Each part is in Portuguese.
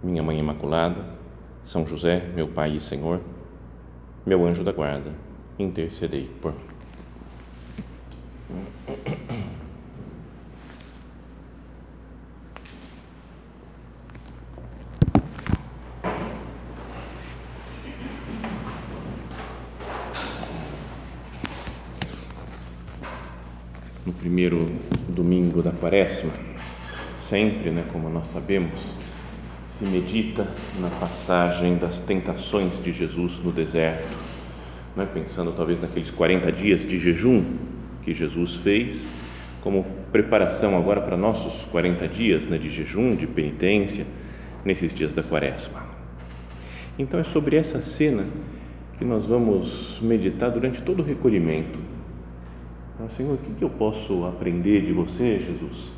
Minha Mãe Imaculada, São José, meu Pai e Senhor, meu anjo da guarda, intercedei por mim. No primeiro domingo da quaresma, sempre, né, como nós sabemos, se medita na passagem das tentações de Jesus no deserto, né, pensando talvez naqueles 40 dias de jejum que Jesus fez, como preparação agora para nossos 40 dias né, de jejum, de penitência, nesses dias da quaresma. Então é sobre essa cena que nós vamos meditar durante todo o recolhimento. Senhor, o que eu posso aprender de você, Jesus?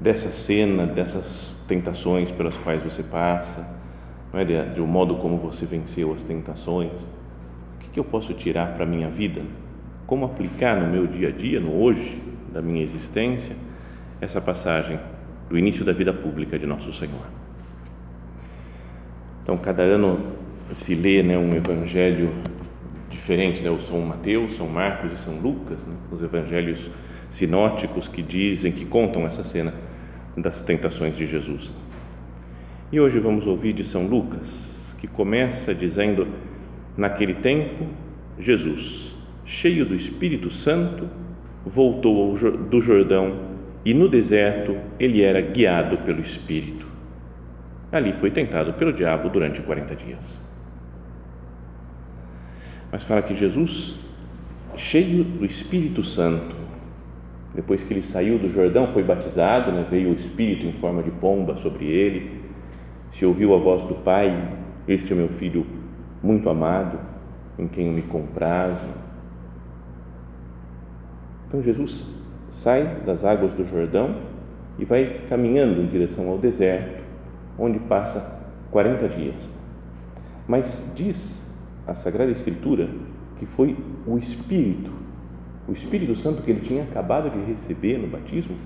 Dessa cena, dessas tentações pelas quais você passa, não é? de, de um modo como você venceu as tentações. O que, que eu posso tirar para a minha vida? Como aplicar no meu dia a dia, no hoje da minha existência, essa passagem do início da vida pública de Nosso Senhor? Então, cada ano se lê né, um evangelho diferente, né? o São Mateus, São Marcos e São Lucas, né? os evangelhos sinóticos que dizem, que contam essa cena das tentações de Jesus. E hoje vamos ouvir de São Lucas, que começa dizendo: Naquele tempo, Jesus, cheio do Espírito Santo, voltou do Jordão e no deserto ele era guiado pelo Espírito. Ali foi tentado pelo diabo durante 40 dias. Mas fala que Jesus, cheio do Espírito Santo, depois que ele saiu do Jordão, foi batizado, né? veio o Espírito em forma de pomba sobre ele. Se ouviu a voz do Pai: Este é meu filho muito amado, em quem eu me comprazo. Então Jesus sai das águas do Jordão e vai caminhando em direção ao deserto, onde passa 40 dias. Mas diz a Sagrada Escritura que foi o Espírito o Espírito Santo que ele tinha acabado de receber no batismo,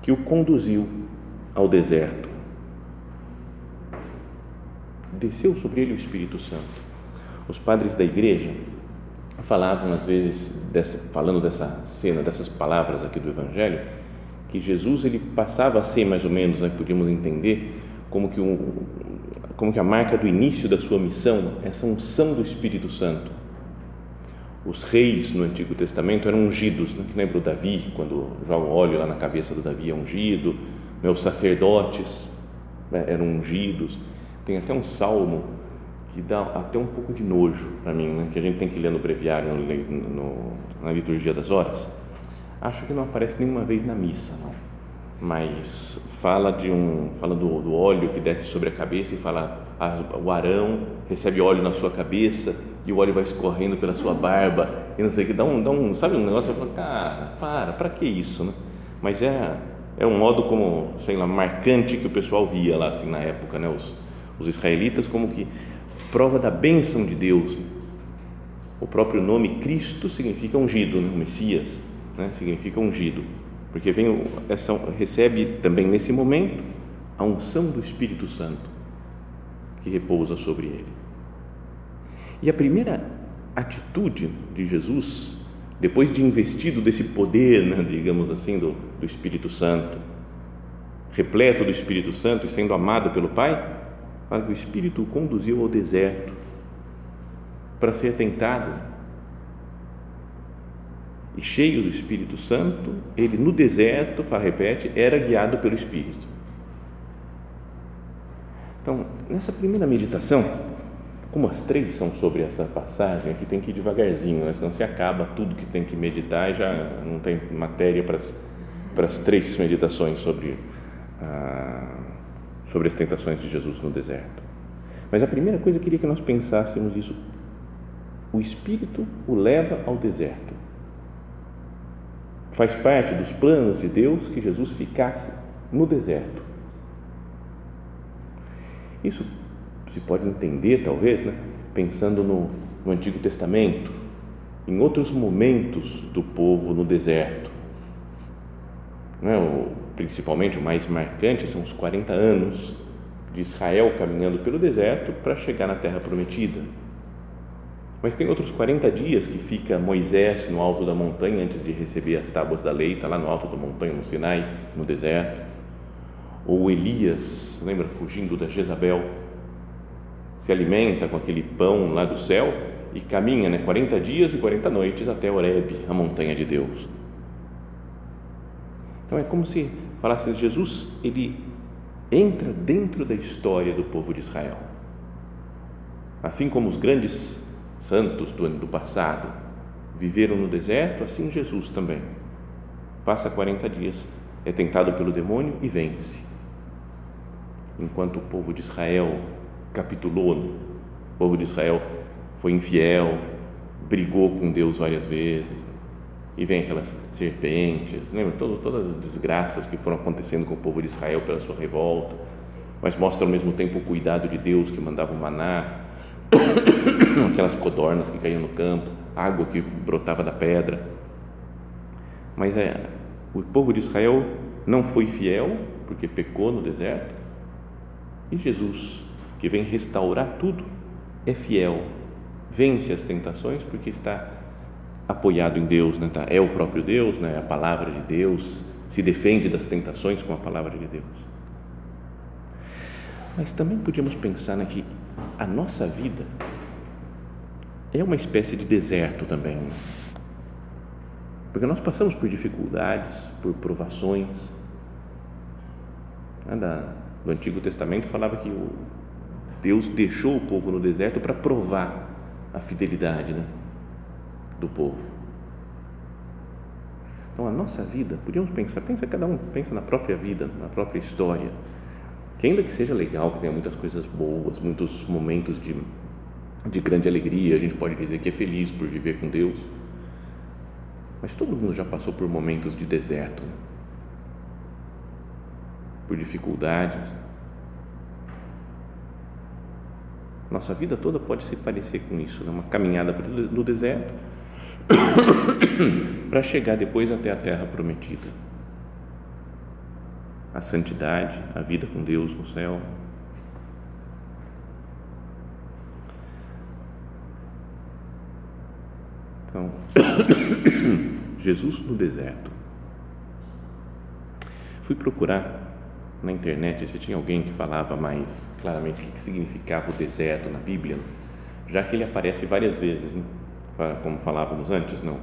que o conduziu ao deserto. Desceu sobre ele o Espírito Santo. Os padres da igreja falavam às vezes dessa, falando dessa cena, dessas palavras aqui do Evangelho, que Jesus ele passava a ser mais ou menos, nós podíamos entender como que como que a marca do início da sua missão, essa unção do Espírito Santo os reis no Antigo Testamento eram ungidos, né? lembra o Davi, quando joga óleo lá na cabeça do Davi é ungido, né? os sacerdotes né? eram ungidos, tem até um salmo que dá até um pouco de nojo para mim, né? que a gente tem que ler no breviário, no, no, na liturgia das horas, acho que não aparece nenhuma vez na missa, não, mas fala de um, fala do, do óleo que desce sobre a cabeça e fala, o Arão recebe óleo na sua cabeça e o óleo vai escorrendo pela sua barba e não sei o que, dá um, dá um sabe um negócio, eu falo, cara, para, para que isso, né? Mas é, é um modo como, sei lá, marcante que o pessoal via lá assim na época, né? Os, os israelitas como que prova da bênção de Deus. O próprio nome Cristo significa ungido, né? o Messias, né? significa ungido, porque vem essa recebe também nesse momento a unção do Espírito Santo que repousa sobre ele. E a primeira atitude de Jesus, depois de investido desse poder, né, digamos assim, do, do Espírito Santo, repleto do Espírito Santo e sendo amado pelo Pai, fala que o Espírito o conduziu ao deserto para ser tentado. E cheio do Espírito Santo, ele no deserto, repete, era guiado pelo Espírito. Então, nessa primeira meditação, como as três são sobre essa passagem, aqui tem que ir devagarzinho, né? senão se acaba tudo que tem que meditar e já não tem matéria para as, para as três meditações sobre, ah, sobre as tentações de Jesus no deserto. Mas a primeira coisa eu queria que nós pensássemos isso. O Espírito o leva ao deserto. Faz parte dos planos de Deus que Jesus ficasse no deserto. Isso se pode entender, talvez, né? pensando no, no Antigo Testamento, em outros momentos do povo no deserto. Né? O, principalmente o mais marcante são os 40 anos de Israel caminhando pelo deserto para chegar na terra prometida. Mas tem outros 40 dias que fica Moisés no alto da montanha antes de receber as tábuas da lei, está lá no alto da montanha, no Sinai, no deserto. Ou Elias, lembra, fugindo da Jezabel, se alimenta com aquele pão lá do céu e caminha né, 40 dias e 40 noites até Horeb, a montanha de Deus. Então é como se falasse Jesus, ele entra dentro da história do povo de Israel. Assim como os grandes santos do do passado viveram no deserto, assim Jesus também. Passa 40 dias, é tentado pelo demônio e vence. Enquanto o povo de Israel capitulou, o povo de Israel foi infiel, brigou com Deus várias vezes, e vem aquelas serpentes, lembra? Todo, todas as desgraças que foram acontecendo com o povo de Israel pela sua revolta, mas mostra ao mesmo tempo o cuidado de Deus que mandava o maná, aquelas codornas que caíam no campo, água que brotava da pedra. Mas é, o povo de Israel não foi fiel, porque pecou no deserto, e Jesus, que vem restaurar tudo, é fiel, vence as tentações porque está apoiado em Deus, né? Tá? é o próprio Deus, né? a palavra de Deus, se defende das tentações com a palavra de Deus. Mas também podíamos pensar né, que a nossa vida é uma espécie de deserto também. Né? Porque nós passamos por dificuldades, por provações. Né? Do Antigo Testamento falava que o Deus deixou o povo no deserto para provar a fidelidade, né? do povo. Então, a nossa vida, podíamos pensar, pensa cada um, pensa na própria vida, na própria história, que ainda que seja legal, que tenha muitas coisas boas, muitos momentos de, de grande alegria, a gente pode dizer que é feliz por viver com Deus, mas todo mundo já passou por momentos de deserto, por dificuldades. Nossa vida toda pode se parecer com isso, né? uma caminhada no deserto, para chegar depois até a terra prometida. A santidade, a vida com Deus no céu. Então, Jesus no deserto. Fui procurar na internet se tinha alguém que falava mais claramente o que significava o deserto na Bíblia, já que ele aparece várias vezes. Né? como falávamos antes, não,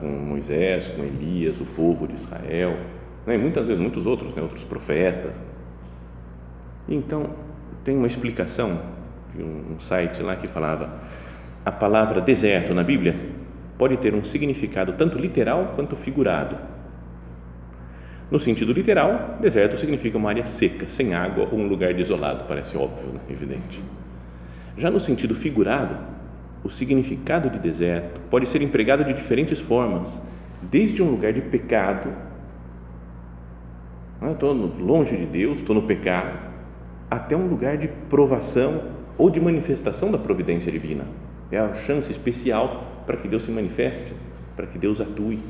com Moisés, com Elias, o povo de Israel, né? e muitas vezes muitos outros, né? outros profetas. Então, tem uma explicação de um site lá que falava a palavra deserto na Bíblia pode ter um significado tanto literal quanto figurado. No sentido literal, deserto significa uma área seca, sem água ou um lugar desolado, parece óbvio, né? evidente. Já no sentido figurado, o significado de deserto pode ser empregado de diferentes formas, desde um lugar de pecado, estou longe de Deus, estou no pecado, até um lugar de provação ou de manifestação da providência divina. É a chance especial para que Deus se manifeste, para que Deus atue.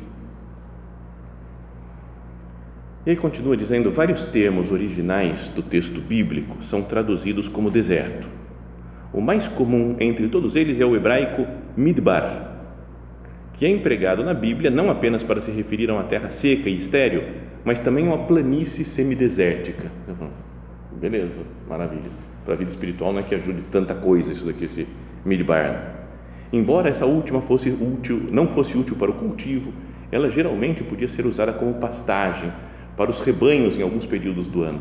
E aí continua dizendo: vários termos originais do texto bíblico são traduzidos como deserto o mais comum entre todos eles é o hebraico midbar, que é empregado na Bíblia não apenas para se referir a uma terra seca e estéril, mas também a uma planície semidesértica. Beleza, maravilha. Para a vida espiritual não é que ajude tanta coisa isso daqui, esse midbar. Embora essa última fosse útil, não fosse útil para o cultivo, ela geralmente podia ser usada como pastagem para os rebanhos em alguns períodos do ano.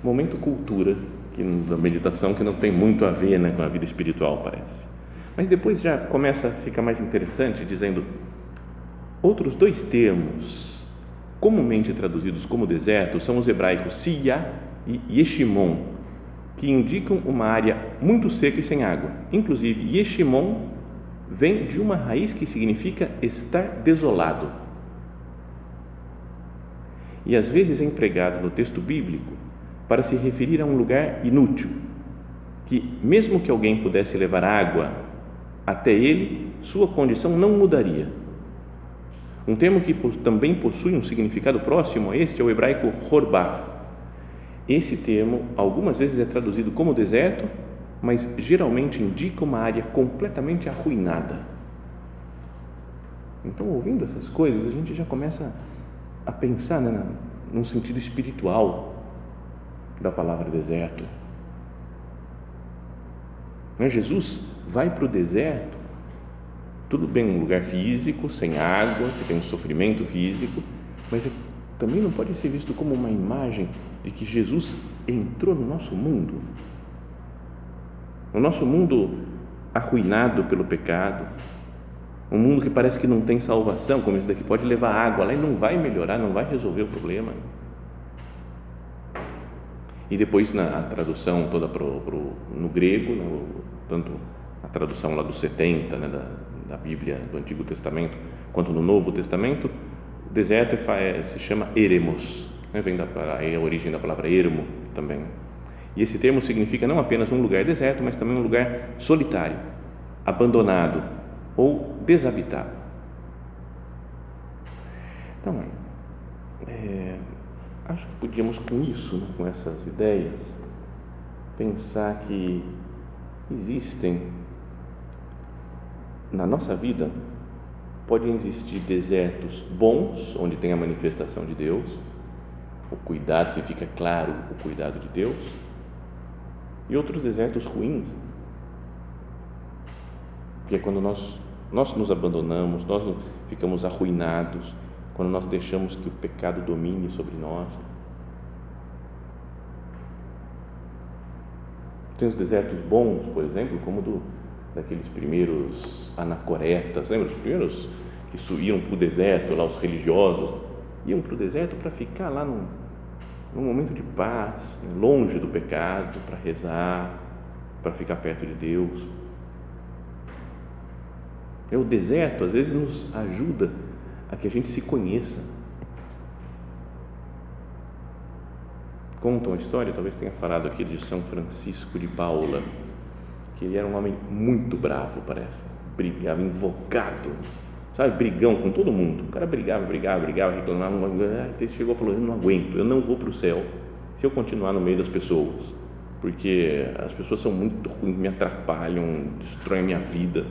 Momento cultura que, da meditação que não tem muito a ver né, com a vida espiritual, parece. Mas depois já começa a ficar mais interessante, dizendo outros dois termos comumente traduzidos como deserto são os hebraicos siya e Yeshimon, que indicam uma área muito seca e sem água. Inclusive, Yeshimon vem de uma raiz que significa estar desolado. E às vezes é empregado no texto bíblico para se referir a um lugar inútil, que mesmo que alguém pudesse levar água até ele, sua condição não mudaria. Um termo que também possui um significado próximo a este é o hebraico horbat. Esse termo algumas vezes é traduzido como deserto, mas geralmente indica uma área completamente arruinada. Então, ouvindo essas coisas, a gente já começa a pensar né, num sentido espiritual da palavra deserto. Né, Jesus vai para o deserto, tudo bem, um lugar físico, sem água, que tem um sofrimento físico, mas é, também não pode ser visto como uma imagem de que Jesus entrou no nosso mundo. No nosso mundo arruinado pelo pecado, um mundo que parece que não tem salvação, como esse daqui pode levar água lá e não vai melhorar, não vai resolver o problema. E depois na tradução toda pro, pro, no grego, no, tanto a tradução lá dos 70 né, da, da Bíblia do Antigo Testamento, quanto no Novo Testamento, o deserto é, se chama eremos, né, vem da é a origem da palavra ermo também. E esse termo significa não apenas um lugar deserto, mas também um lugar solitário, abandonado ou desabitado. Então, é, acho que podíamos com isso, né, com essas ideias, pensar que existem na nossa vida podem existir desertos bons, onde tem a manifestação de Deus, o cuidado, se fica claro o cuidado de Deus, e outros desertos ruins, que é quando nós, nós nos abandonamos, nós ficamos arruinados, quando nós deixamos que o pecado domine sobre nós. Tem os desertos bons, por exemplo, como do, daqueles primeiros anacoretas, lembra? Os primeiros que subiam para o deserto, lá os religiosos, iam para o deserto para ficar lá num, num momento de paz, longe do pecado, para rezar, para ficar perto de Deus. É o deserto, às vezes, nos ajuda a que a gente se conheça. Conta uma história, talvez tenha falado aqui de São Francisco de Paula, que ele era um homem muito bravo, parece, brigava, invocado, sabe, brigão com todo mundo. O cara brigava, brigava, brigava, reclamava, ele chegou e falou: Eu não aguento, eu não vou para o céu se eu continuar no meio das pessoas, porque as pessoas são muito ruins, me atrapalham, destroem a minha vida.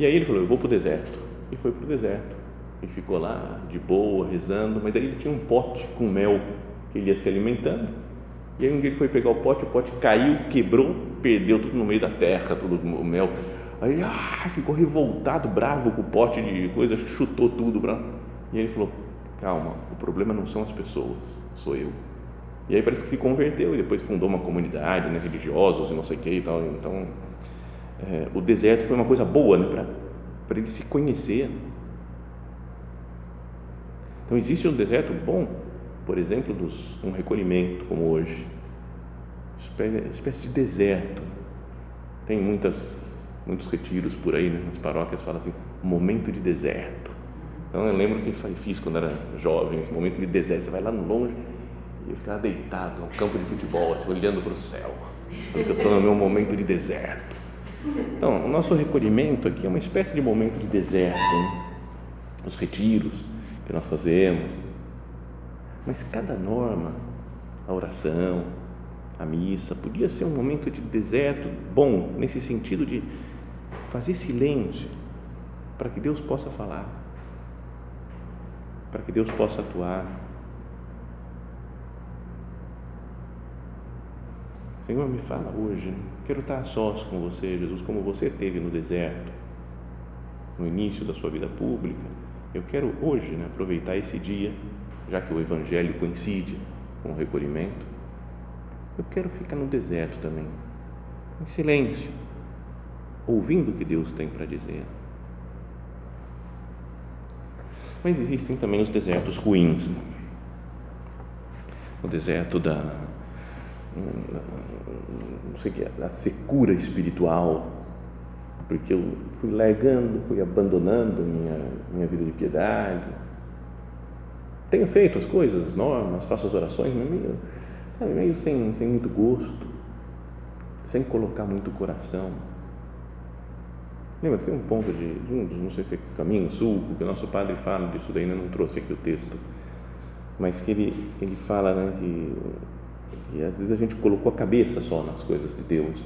E aí ele falou: Eu vou para o deserto. E foi para o deserto. E ficou lá de boa, rezando, mas daí ele tinha um pote com mel que ele ia se alimentando e aí um dia ele foi pegar o pote, o pote caiu, quebrou, perdeu tudo no meio da terra, tudo o mel. Aí ah, ficou revoltado, bravo com o pote de coisa, chutou tudo. Bravo. E aí ele falou: Calma, o problema não são as pessoas, sou eu. E aí parece que se converteu e depois fundou uma comunidade, né, religiosos e não sei o que e tal. Então, é, o deserto foi uma coisa boa né, para ele se conhecer. Então, existe um deserto bom por exemplo, dos, um recolhimento como hoje, espécie de deserto. Tem muitas, muitos retiros por aí, né? nas paróquias fala assim, momento de deserto. Então eu lembro que fiz quando era jovem, momento de deserto, você vai lá no longe e eu ficava deitado no campo de futebol, assim, olhando para o céu, eu estou no meu momento de deserto. Então, o nosso recolhimento aqui é uma espécie de momento de deserto, os retiros que nós fazemos, mas cada norma, a oração, a missa, podia ser um momento de deserto bom, nesse sentido de fazer silêncio para que Deus possa falar, para que Deus possa atuar. Senhor, me fala hoje, quero estar a sós com você, Jesus, como você teve no deserto, no início da sua vida pública. Eu quero hoje né, aproveitar esse dia já que o Evangelho coincide com o recolhimento, eu quero ficar no deserto também, em silêncio, ouvindo o que Deus tem para dizer. Mas existem também os desertos ruins. O deserto da, não sei o que, a secura espiritual, porque eu fui largando, fui abandonando minha, minha vida de piedade. Tenho feito as coisas, as normas, faço as orações, mas meio, sabe, meio sem, sem muito gosto, sem colocar muito coração. Lembra, tem um ponto de, não sei se é caminho, sulco, que o nosso padre fala disso daí, né? não trouxe aqui o texto, mas que ele, ele fala né, que, que às vezes a gente colocou a cabeça só nas coisas de Deus,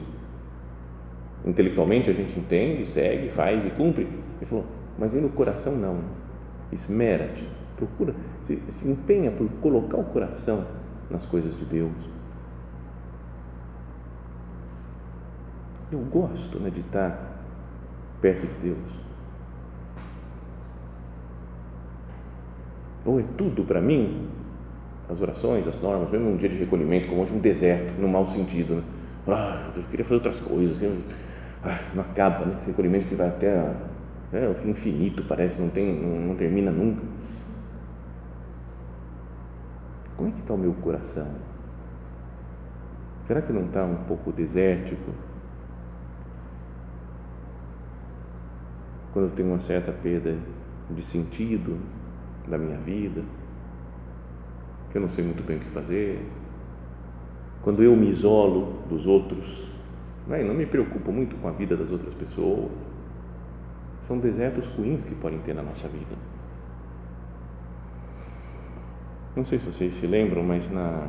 Intelectualmente a gente entende, segue, faz e cumpre. Ele falou, mas aí no coração não. Esmera-te, procura, se, se empenha por colocar o coração nas coisas de Deus. Eu gosto né, de estar perto de Deus. Ou é tudo para mim, as orações, as normas, mesmo um dia de recolhimento, como hoje, um deserto, no mau sentido. Né? Ah, eu queria fazer outras coisas, ah, não acaba, né? Esse recolhimento que vai até é, o fim infinito, parece, não, tem, não, não termina nunca. Como é que está o meu coração? Será que não está um pouco desértico? Quando eu tenho uma certa perda de sentido da minha vida, eu não sei muito bem o que fazer, quando eu me isolo dos outros, né? não me preocupo muito com a vida das outras pessoas. São desertos ruins que podem ter na nossa vida. Não sei se vocês se lembram, mas na,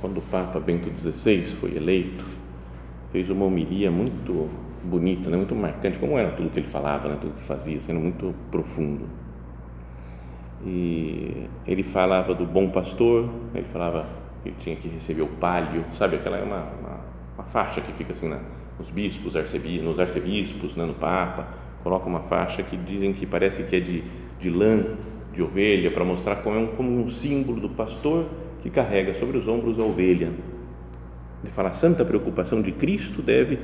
quando o Papa Bento XVI foi eleito, fez uma homilia muito bonita, né? muito marcante, como era tudo que ele falava, né? tudo que fazia, sendo muito profundo. E ele falava do bom pastor, ele falava que tinha que receber o palio, sabe? Aquela é uma, uma uma faixa que fica assim na, nos bispos, arcebi, nos arcebispos, né, no Papa, coloca uma faixa que dizem que parece que é de, de lã, de ovelha, para mostrar como, é um, como um símbolo do pastor que carrega sobre os ombros a ovelha. Ele fala, a santa preocupação de Cristo deve,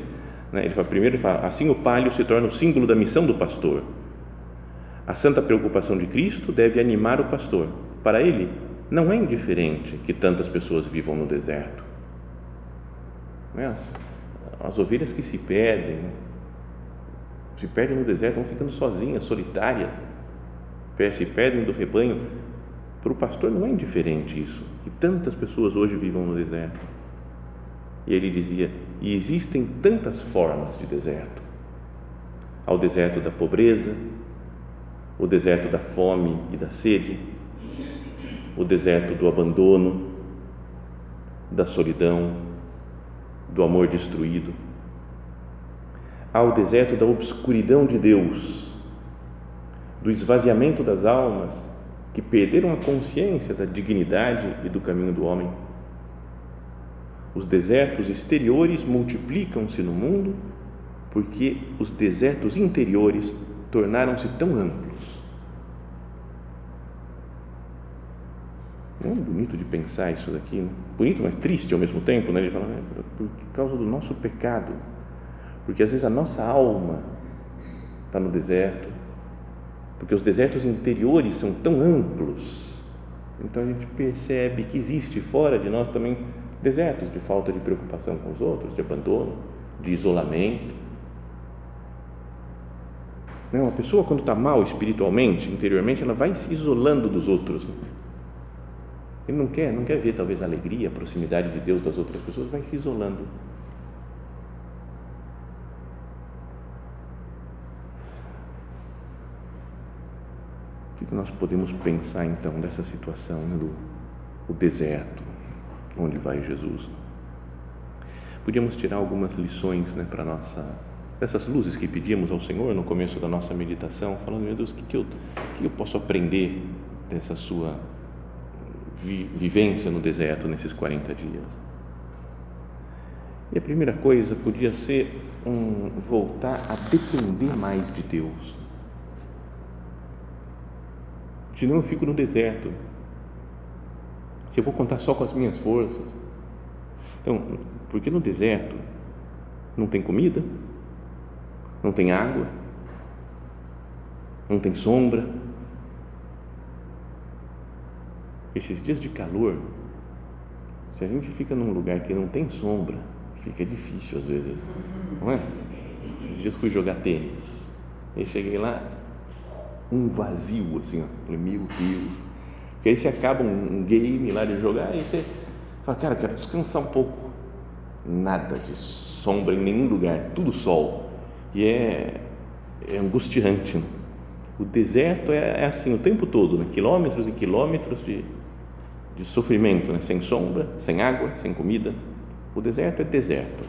né, ele fala, primeiro ele fala, assim o palio se torna o símbolo da missão do pastor. A santa preocupação de Cristo deve animar o pastor. Para ele, não é indiferente que tantas pessoas vivam no deserto né? as, as ovelhas que se perdem, né? se perdem no deserto, vão ficando sozinhas, solitárias, se perdem do rebanho. Para o pastor não é indiferente isso, que tantas pessoas hoje vivam no deserto. E ele dizia: e existem tantas formas de deserto. Há o deserto da pobreza, o deserto da fome e da sede, o deserto do abandono, da solidão, do amor destruído, ao deserto da obscuridão de Deus, do esvaziamento das almas que perderam a consciência da dignidade e do caminho do homem. Os desertos exteriores multiplicam-se no mundo porque os desertos interiores tornaram-se tão amplos É bonito de pensar isso daqui, né? bonito, mas triste ao mesmo tempo, né? Ele fala, é, por causa do nosso pecado, porque às vezes a nossa alma está no deserto, porque os desertos interiores são tão amplos, então a gente percebe que existe fora de nós também desertos de falta de preocupação com os outros, de abandono, de isolamento. Né? uma pessoa quando está mal espiritualmente, interiormente, ela vai se isolando dos outros. Né? Ele não quer, não quer ver talvez a alegria, a proximidade de Deus das outras pessoas, vai se isolando. O que nós podemos pensar então dessa situação né, do o deserto, onde vai Jesus? Podíamos tirar algumas lições né, para nossa dessas luzes que pedimos ao Senhor no começo da nossa meditação, falando meu Deus, o que, que, eu, que eu posso aprender dessa sua vivência no deserto nesses 40 dias. E a primeira coisa podia ser um, voltar a depender mais de Deus. Senão eu fico no deserto. Se eu vou contar só com as minhas forças. Então, porque no deserto não tem comida, não tem água, não tem sombra, esses dias de calor, Se a gente fica num lugar que não tem sombra, fica difícil às vezes, não é? Esses dias fui jogar tênis, e cheguei lá, um vazio assim, ó. Falei, meu Deus. Porque aí você acaba um, game lá de jogar e você fala, cara, quero descansar um pouco. Nada de sombra em nenhum lugar, tudo sol. E é, é angustiante. Né? O deserto é, é, assim o tempo todo, né? quilômetros e quilômetros de, de sofrimento, né? sem sombra, sem água, sem comida. O deserto é deserto.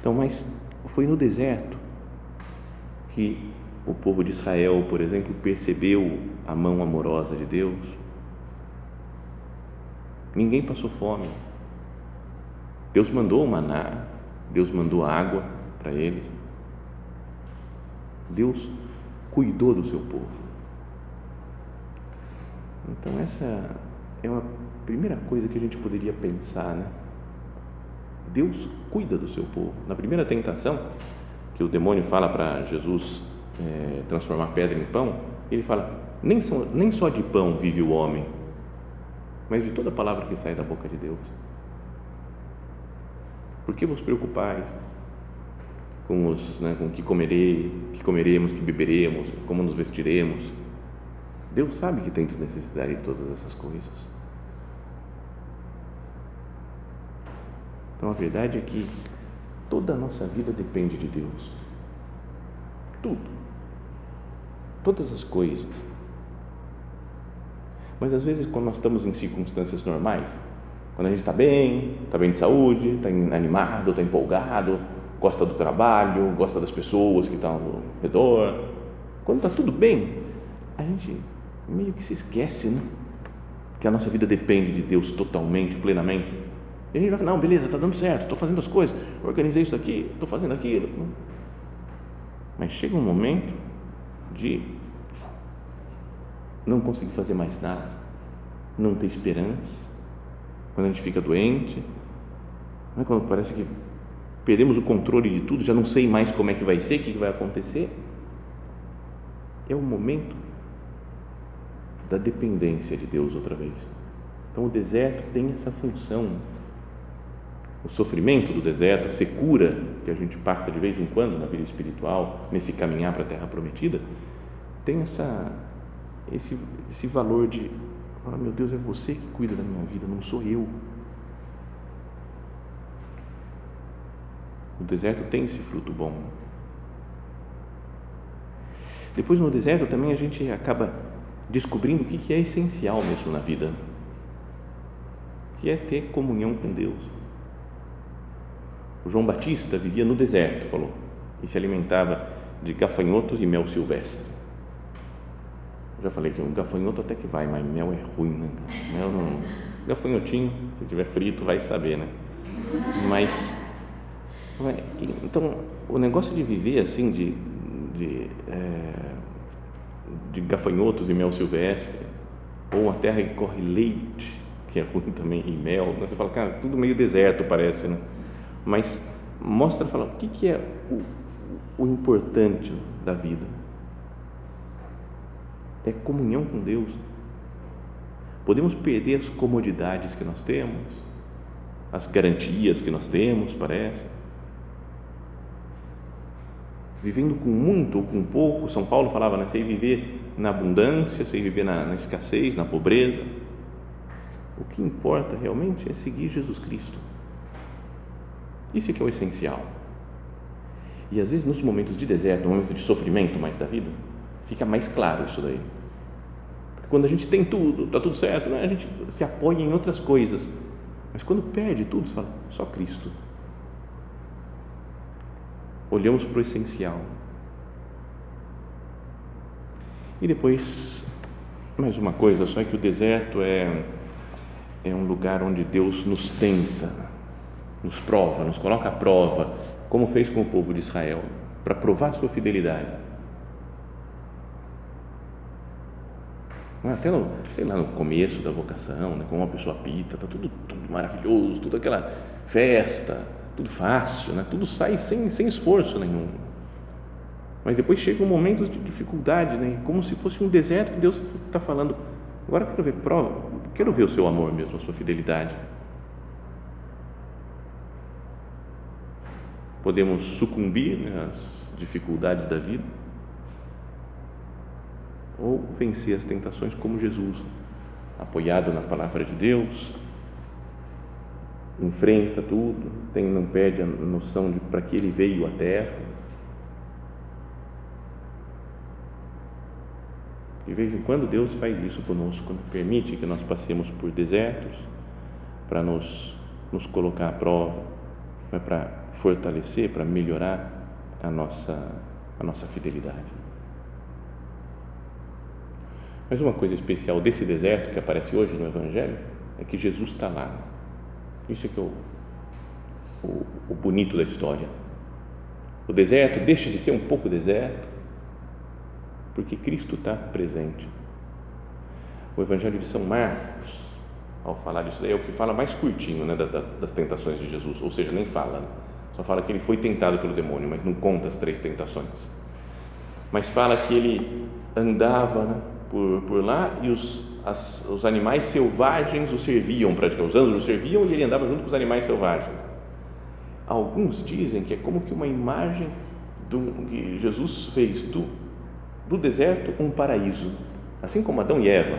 Então, mas foi no deserto que o povo de Israel, por exemplo, percebeu a mão amorosa de Deus. Ninguém passou fome. Deus mandou o maná, Deus mandou água para eles. Deus cuidou do seu povo. Então, essa é uma primeira coisa que a gente poderia pensar, né? Deus cuida do seu povo. Na primeira tentação, que o demônio fala para Jesus é, transformar pedra em pão, ele fala: nem, só, nem só de pão vive o homem, mas de toda palavra que sai da boca de Deus. Por que vos preocupais com, os, né, com o que comerei, que comeremos, que beberemos, como nos vestiremos? Deus sabe que tem necessidade de todas essas coisas. Então a verdade é que toda a nossa vida depende de Deus. Tudo todas as coisas. Mas às vezes, quando nós estamos em circunstâncias normais, quando a gente está bem, está bem de saúde, está animado, está empolgado, gosta do trabalho, gosta das pessoas que estão ao redor, quando está tudo bem, a gente meio que se esquece, né? Que a nossa vida depende de Deus totalmente, plenamente. E a gente vai falar, não, beleza, está dando certo, estou fazendo as coisas, organizei isso aqui, estou fazendo aquilo. Mas chega um momento de não conseguir fazer mais nada, não ter esperança, quando a gente fica doente, não é quando parece que perdemos o controle de tudo, já não sei mais como é que vai ser, o que vai acontecer. É o momento da dependência de Deus outra vez. Então o deserto tem essa função. O sofrimento do deserto, a secura que a gente passa de vez em quando na vida espiritual, nesse caminhar para a terra prometida, tem essa, esse, esse valor de, oh, meu Deus, é você que cuida da minha vida, não sou eu. O deserto tem esse fruto bom. Depois no deserto também a gente acaba descobrindo o que é essencial mesmo na vida, que é ter comunhão com Deus. O João Batista vivia no deserto, falou, e se alimentava de gafanhotos e mel silvestre. Já falei que um gafanhoto até que vai, mas mel é ruim, né? Mel não. Gafanhotinho, se tiver frito, vai saber, né? Mas. Então, o negócio de viver assim, de, de, é, de gafanhotos e mel silvestre, ou uma terra que corre leite, que é ruim também, e mel, né? você fala, cara, tudo meio deserto parece, né? Mas mostra, fala, o que, que é o, o importante da vida? É comunhão com Deus. Podemos perder as comodidades que nós temos, as garantias que nós temos, parece. Vivendo com muito ou com pouco, São Paulo falava, né? Sei viver na abundância, sei viver na, na escassez, na pobreza. O que importa realmente é seguir Jesus Cristo. Isso é que é o essencial. E às vezes nos momentos de deserto, no momento de sofrimento mais da vida, fica mais claro isso daí. Porque quando a gente tem tudo, está tudo certo, né? a gente se apoia em outras coisas. Mas quando perde tudo, você fala, só Cristo. Olhamos para o essencial. E depois, mais uma coisa, só é que o deserto é, é um lugar onde Deus nos tenta, nos prova, nos coloca à prova, como fez com o povo de Israel, para provar sua fidelidade Até no, sei lá, no começo da vocação, né, como uma pessoa pita, está tudo, tudo maravilhoso, tudo aquela festa, tudo fácil, né, tudo sai sem, sem esforço nenhum. Mas depois chega um momento de dificuldade, né, como se fosse um deserto que Deus está falando. Agora quero ver, prova, quero ver o seu amor mesmo, a sua fidelidade. Podemos sucumbir né, às dificuldades da vida ou vencer as tentações como Jesus, apoiado na palavra de Deus, enfrenta tudo, tem, não perde a noção de para que ele veio à Terra. De vez em quando Deus faz isso conosco, né? permite que nós passemos por desertos para nos, nos colocar à prova, é para fortalecer, para melhorar a nossa, a nossa fidelidade. Mas uma coisa especial desse deserto que aparece hoje no Evangelho é que Jesus está lá. Né? Isso é que é o, o, o bonito da história. O deserto deixa de ser um pouco deserto porque Cristo está presente. O Evangelho de São Marcos, ao falar disso, é o que fala mais curtinho né, das tentações de Jesus, ou seja, nem fala, né? só fala que ele foi tentado pelo demônio, mas não conta as três tentações. Mas fala que ele andava né, por, por lá e os, as, os animais selvagens o serviam praticamente, os anjos o serviam e ele andava junto com os animais selvagens. Alguns dizem que é como que uma imagem do, que Jesus fez do, do deserto um paraíso, assim como Adão e Eva.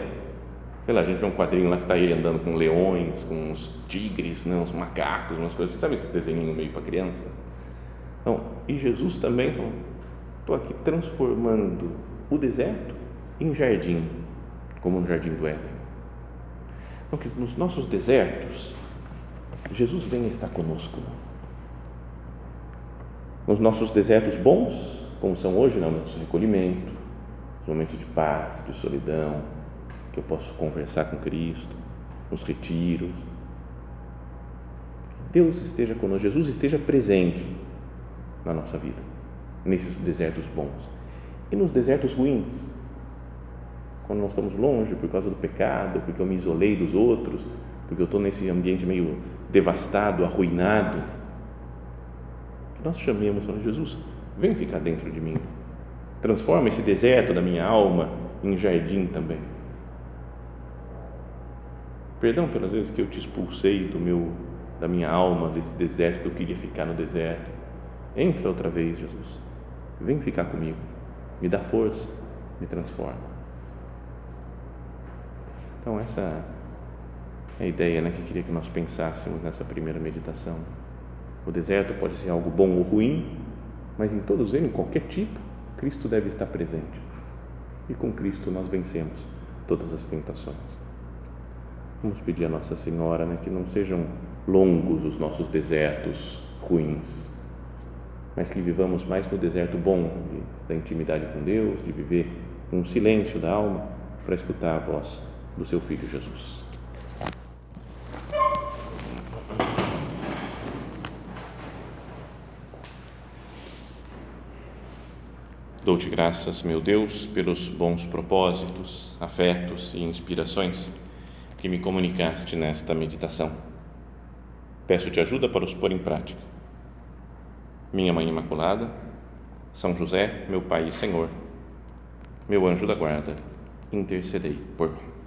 Sei lá, a gente vê um quadrinho lá que está ele andando com leões, com uns tigres, né, uns macacos, umas coisas, sabe esses desenhinhos meio para criança? Então, e Jesus também falou, estou aqui transformando o deserto em jardim, como no jardim do Éden. Então, que nos nossos desertos, Jesus vem estar conosco. Nos nossos desertos bons, como são hoje, no nosso recolhimento, nos momentos de paz, de solidão, que eu posso conversar com Cristo, nos retiros. Deus esteja conosco, Jesus esteja presente na nossa vida, nesses desertos bons. E nos desertos ruins, quando nós estamos longe por causa do pecado, porque eu me isolei dos outros, porque eu estou nesse ambiente meio devastado, arruinado, que nós chamemos, Senhor Jesus, vem ficar dentro de mim, transforma esse deserto da minha alma em jardim também. Perdão pelas vezes que eu te expulsei do meu, da minha alma, desse deserto que eu queria ficar no deserto. Entra outra vez, Jesus. Vem ficar comigo. Me dá força, me transforma. Então, essa é a ideia né, que queria que nós pensássemos nessa primeira meditação. O deserto pode ser algo bom ou ruim, mas em todos eles, em qualquer tipo, Cristo deve estar presente. E com Cristo nós vencemos todas as tentações. Vamos pedir a Nossa Senhora né, que não sejam longos os nossos desertos ruins, mas que vivamos mais no deserto bom da intimidade com Deus, de viver um silêncio da alma para escutar a voz do seu Filho Jesus. Dou-te graças, meu Deus, pelos bons propósitos, afetos e inspirações que me comunicaste nesta meditação. Peço-te ajuda para os pôr em prática. Minha Mãe Imaculada, São José, meu Pai e Senhor, meu anjo da guarda, intercedei por mim.